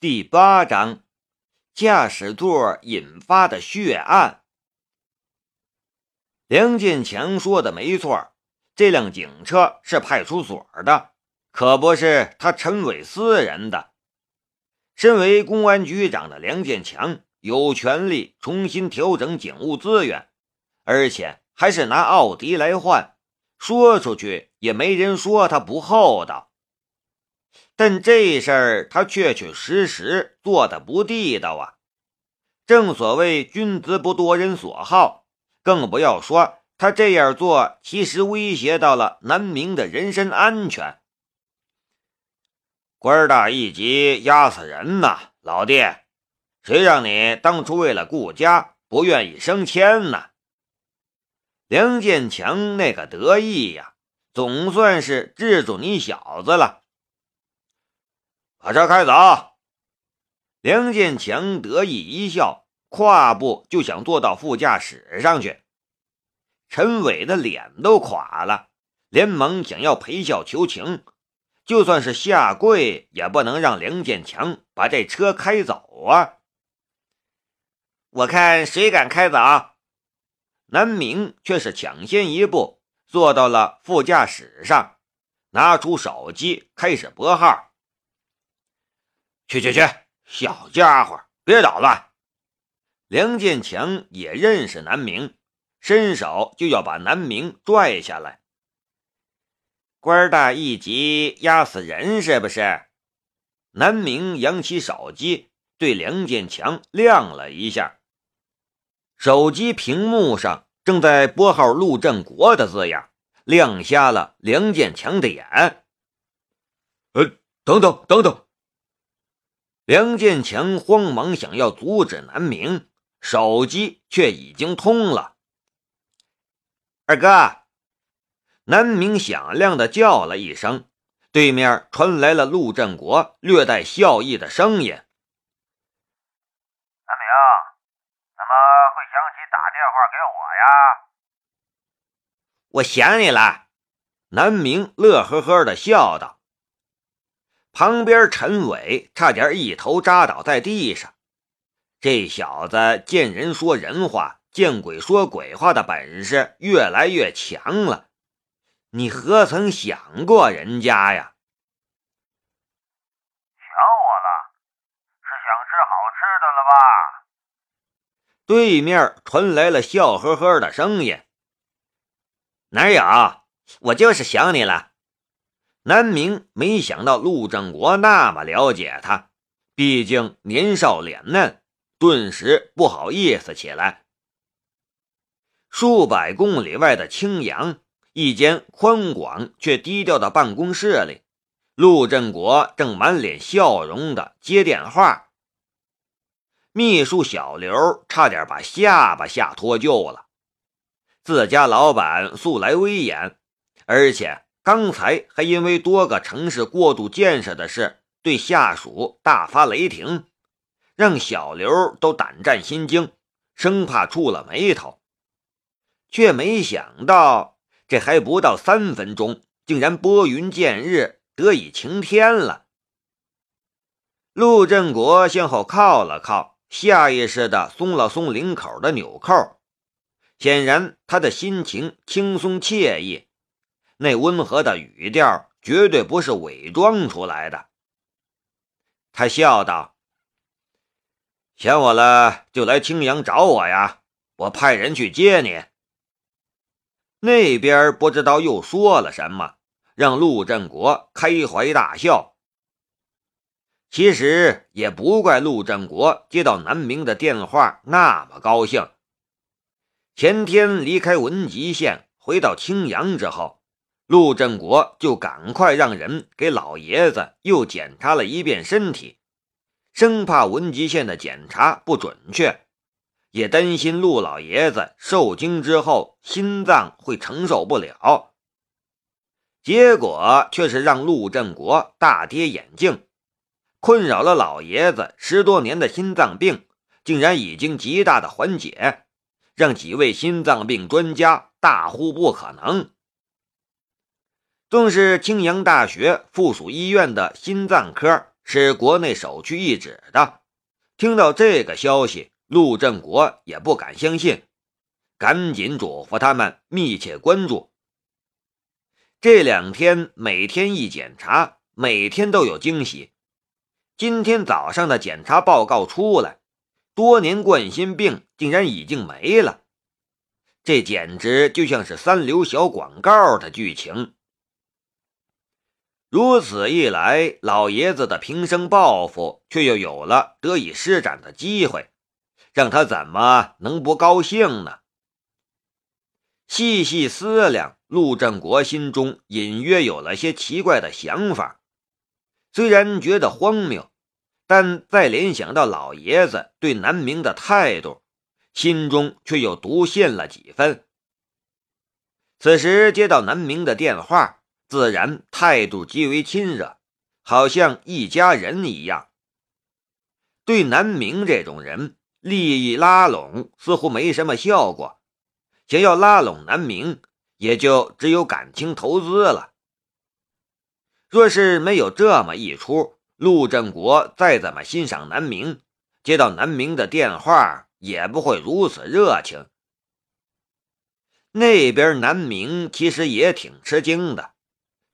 第八章，驾驶座引发的血案。梁建强说的没错，这辆警车是派出所的，可不是他陈伟私人的。身为公安局长的梁建强，有权利重新调整警务资源，而且还是拿奥迪来换，说出去也没人说他不厚道。但这事儿他确确实实做的不地道啊！正所谓君子不夺人所好，更不要说他这样做其实威胁到了南明的人身安全。官大一级压死人呐，老弟，谁让你当初为了顾家不愿意升迁呢？梁建强那个得意呀，总算是制住你小子了。把车开走！梁建强得意一笑，跨步就想坐到副驾驶上去。陈伟的脸都垮了，连忙想要赔笑求情，就算是下跪也不能让梁建强把这车开走啊！我看谁敢开走？南明却是抢先一步坐到了副驾驶上，拿出手机开始拨号。去去去，小家伙，别捣乱！梁建强也认识南明，伸手就要把南明拽下来。官大一级压死人是不是？南明扬起手机，对梁建强亮了一下。手机屏幕上正在拨号“陆振国”的字样，亮瞎了梁建强的眼。呃，等等等等。梁建强慌忙想要阻止南明，手机却已经通了。二哥，南明响亮的叫了一声，对面传来了陆振国略带笑意的声音：“南明，怎么会想起打电话给我呀？”“我想你了。”南明乐呵呵的笑道。旁边，陈伟差点一头扎倒在地上。这小子见人说人话，见鬼说鬼话的本事越来越强了。你何曾想过人家呀？想我了，是想吃好吃的了吧？对面传来了笑呵呵的声音。哪有？我就是想你了。南明没想到陆正国那么了解他，毕竟年少脸嫩，顿时不好意思起来。数百公里外的青阳，一间宽广却低调的办公室里，陆振国正满脸笑容的接电话。秘书小刘差点把下巴吓脱臼了，自家老板素来威严，而且。刚才还因为多个城市过度建设的事，对下属大发雷霆，让小刘都胆战心惊，生怕触了霉头，却没想到这还不到三分钟，竟然拨云见日，得以晴天了。陆振国向后靠了靠，下意识地松了松领口的纽扣，显然他的心情轻松惬意。那温和的语调绝对不是伪装出来的。他笑道：“想我了就来青阳找我呀，我派人去接你。”那边不知道又说了什么，让陆振国开怀大笑。其实也不怪陆振国接到南明的电话那么高兴。前天离开文集县，回到青阳之后。陆振国就赶快让人给老爷子又检查了一遍身体，生怕文集县的检查不准确，也担心陆老爷子受惊之后心脏会承受不了。结果却是让陆振国大跌眼镜，困扰了老爷子十多年的心脏病，竟然已经极大的缓解，让几位心脏病专家大呼不可能。纵是青阳大学附属医院的心脏科是国内首屈一指的。听到这个消息，陆振国也不敢相信，赶紧嘱咐他们密切关注。这两天每天一检查，每天都有惊喜。今天早上的检查报告出来，多年冠心病竟然已经没了，这简直就像是三流小广告的剧情。如此一来，老爷子的平生抱负却又有了得以施展的机会，让他怎么能不高兴呢？细细思量，陆振国心中隐约有了些奇怪的想法。虽然觉得荒谬，但再联想到老爷子对南明的态度，心中却又笃信了几分。此时接到南明的电话。自然态度极为亲热，好像一家人一样。对南明这种人，利益拉拢似乎没什么效果。想要拉拢南明，也就只有感情投资了。若是没有这么一出，陆振国再怎么欣赏南明，接到南明的电话也不会如此热情。那边南明其实也挺吃惊的。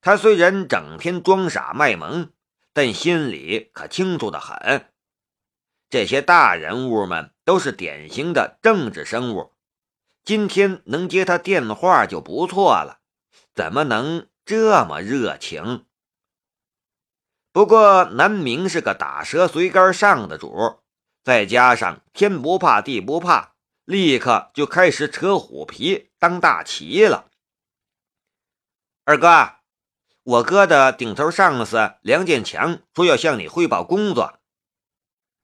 他虽然整天装傻卖萌，但心里可清楚的很。这些大人物们都是典型的政治生物，今天能接他电话就不错了，怎么能这么热情？不过南明是个打蛇随杆上的主，再加上天不怕地不怕，立刻就开始扯虎皮当大旗了。二哥。我哥的顶头上司梁建强说要向你汇报工作。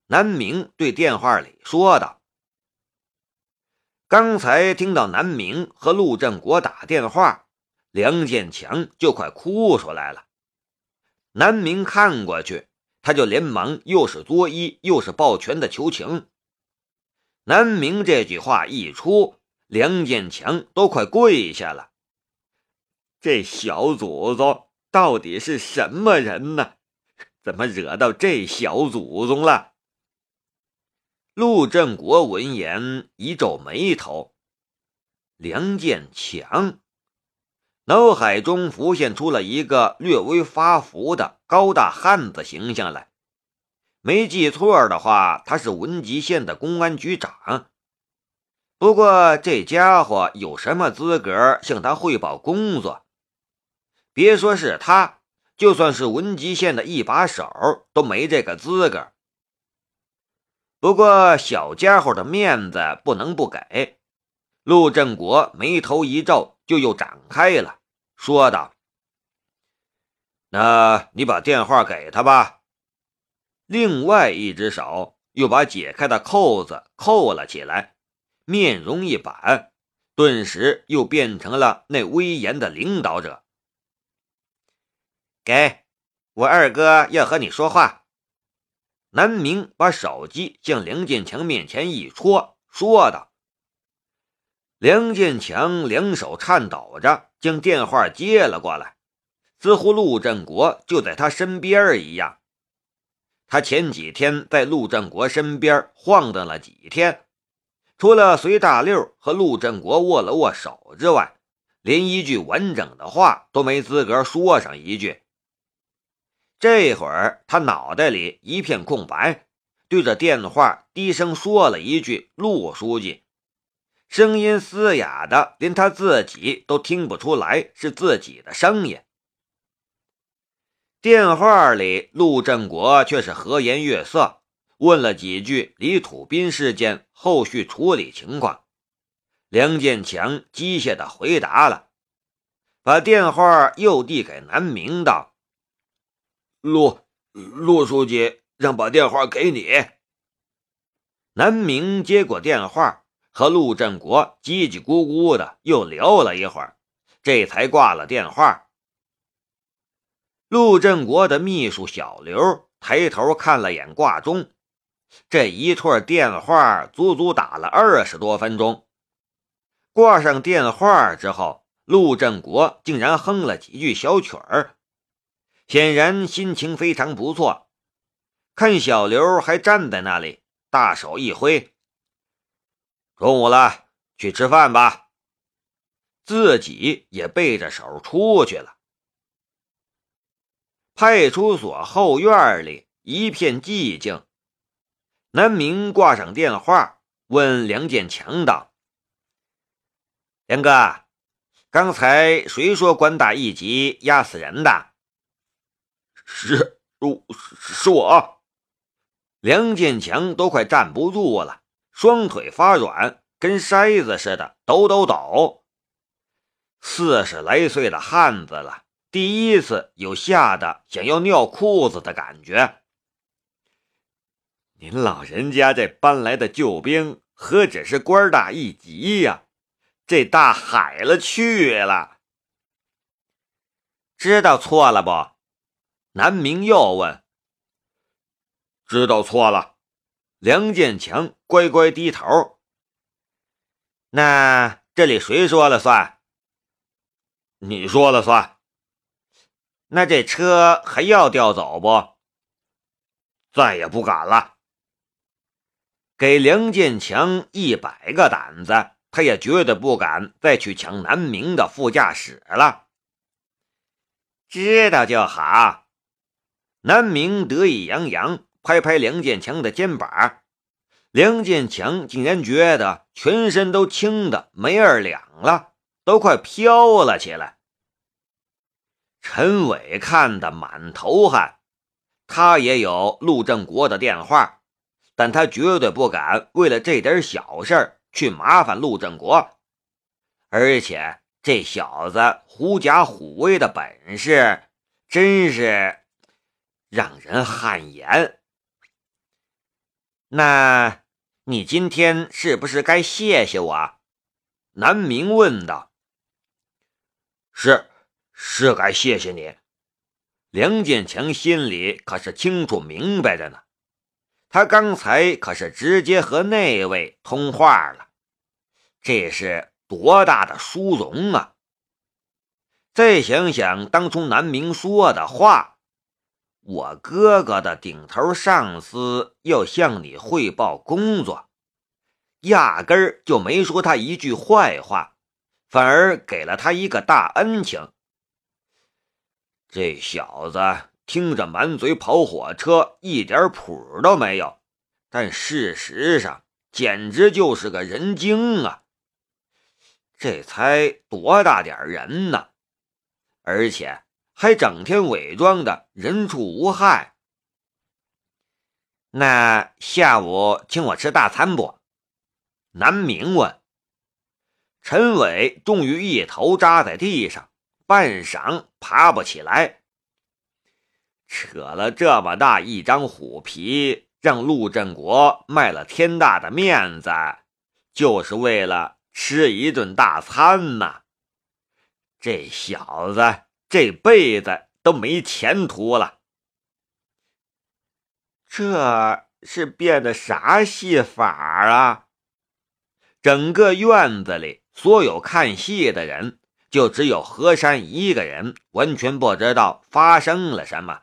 南明对电话里说道：“刚才听到南明和陆振国打电话，梁建强就快哭出来了。南明看过去，他就连忙又是作揖又是抱拳的求情。南明这句话一出，梁建强都快跪下了。这小祖宗！”到底是什么人呢？怎么惹到这小祖宗了？陆振国闻言一皱眉头。梁建强，脑海中浮现出了一个略微发福的高大汉子形象来。没记错的话，他是文集县的公安局长。不过这家伙有什么资格向他汇报工作？别说是他，就算是文集县的一把手都没这个资格。不过小家伙的面子不能不给。陆振国眉头一皱，就又展开了，说道：“那你把电话给他吧。”另外一只手又把解开的扣子扣了起来，面容一板，顿时又变成了那威严的领导者。给我二哥要和你说话。南明把手机向梁建强面前一戳，说道：“梁建强两手颤抖着将电话接了过来，似乎陆振国就在他身边一样。他前几天在陆振国身边晃荡了几天，除了随大溜和陆振国握了握手之外，连一句完整的话都没资格说上一句。”这会儿，他脑袋里一片空白，对着电话低声说了一句：“陆书记。”声音嘶哑的，连他自己都听不出来是自己的声音。电话里，陆振国却是和颜悦色，问了几句李土斌事件后续处理情况。梁建强机械的回答了，把电话又递给南明道。陆陆书记让把电话给你。南明接过电话，和陆振国叽叽咕咕的又聊了一会儿，这才挂了电话。陆振国的秘书小刘抬头看了眼挂钟，这一串电话足足打了二十多分钟。挂上电话之后，陆振国竟然哼了几句小曲儿。显然心情非常不错，看小刘还站在那里，大手一挥：“中午了，去吃饭吧。”自己也背着手出去了。派出所后院里一片寂静。南明挂上电话，问梁建强道：“梁哥，刚才谁说官大一级压死人的？”“是，是我。”梁建强都快站不住了，双腿发软，跟筛子似的抖抖抖。四十来岁的汉子了，第一次有吓得想要尿裤子的感觉。您老人家这搬来的救兵，何止是官大一级呀？这大海了去了！知道错了不？南明又问。知道错了。梁建强乖乖低头。那这里谁说了算？你说了算。那这车还要调走不？再也不敢了。给梁建强一百个胆子，他也绝对不敢再去抢南明的副驾驶了。知道就好。南明得意洋洋，拍拍梁建强的肩膀。梁建强竟然觉得全身都轻的没二两了，都快飘了起来。陈伟看得满头汗，他也有陆正国的电话。但他绝对不敢为了这点小事去麻烦陆正国，而且这小子狐假虎威的本事真是让人汗颜。那你今天是不是该谢谢我？南明问道。是，是该谢谢你。梁建强心里可是清楚明白着呢。他刚才可是直接和那位通话了，这是多大的殊荣啊！再想想当初南明说的话，我哥哥的顶头上司要向你汇报工作，压根儿就没说他一句坏话，反而给了他一个大恩情。这小子。听着满嘴跑火车，一点谱都没有，但事实上简直就是个人精啊！这才多大点人呢？而且还整天伪装的人畜无害。那下午请我吃大餐不？南明问。陈伟终于一头扎在地上，半晌爬不起来。扯了这么大一张虎皮，让陆振国卖了天大的面子，就是为了吃一顿大餐呐！这小子这辈子都没前途了。这是变的啥戏法啊？整个院子里所有看戏的人，就只有何山一个人完全不知道发生了什么。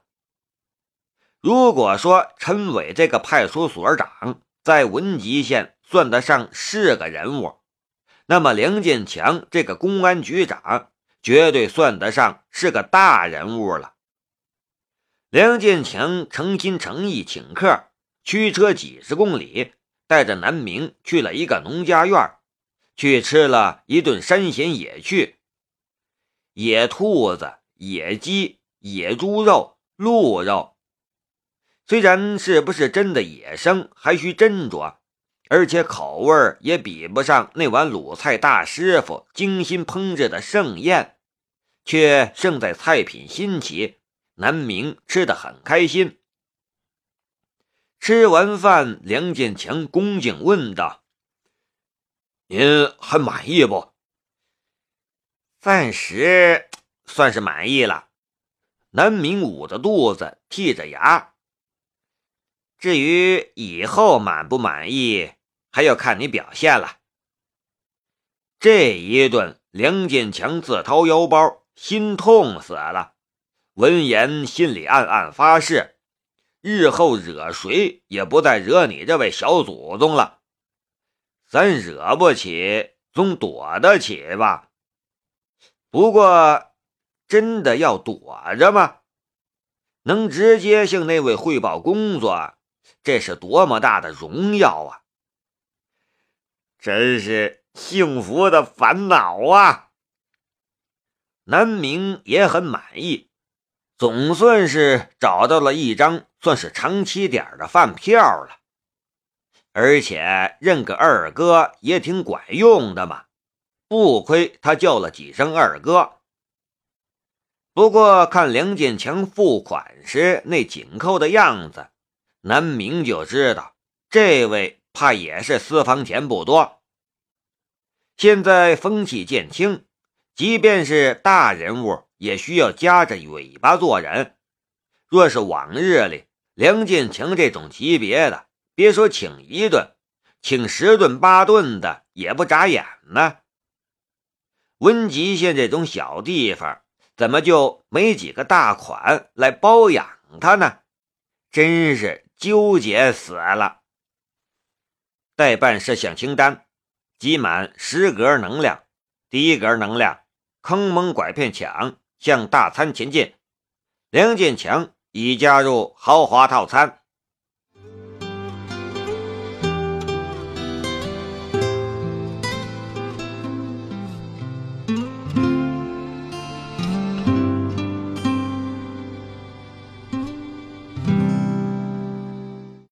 如果说陈伟这个派出所长在文集县算得上是个人物，那么梁建强这个公安局长绝对算得上是个大人物了。梁建强诚心诚意请客，驱车几十公里，带着南明去了一个农家院，去吃了一顿山鲜野趣，野兔子、野鸡、野猪肉、鹿肉。虽然是不是真的野生还需斟酌，而且口味也比不上那碗鲁菜大师傅精心烹制的盛宴，却胜在菜品新奇。南明吃得很开心。吃完饭，梁建强恭敬问道：“您还满意不？”“暂时算是满意了。”南明捂着肚子，剔着牙。至于以后满不满意，还要看你表现了。这一顿，梁建强自掏腰包，心痛死了。闻言，心里暗暗发誓，日后惹谁也不再惹你这位小祖宗了。咱惹不起，总躲得起吧？不过，真的要躲着吗？能直接向那位汇报工作，这是多么大的荣耀啊！真是幸福的烦恼啊！南明也很满意，总算是找到了一张算是长期点的饭票了，而且认个二哥也挺管用的嘛，不亏他叫了几声二哥。不过看梁建强付款时那紧扣的样子，南明就知道这位怕也是私房钱不多。现在风气渐轻，即便是大人物也需要夹着尾巴做人。若是往日里，梁建强这种级别的，别说请一顿，请十顿八顿的也不眨眼呢。温集县这种小地方。怎么就没几个大款来包养他呢？真是纠结死了。待办事项清单：集满十格能量。第一格能量：坑蒙拐骗抢，向大餐前进。梁建强已加入豪华套餐。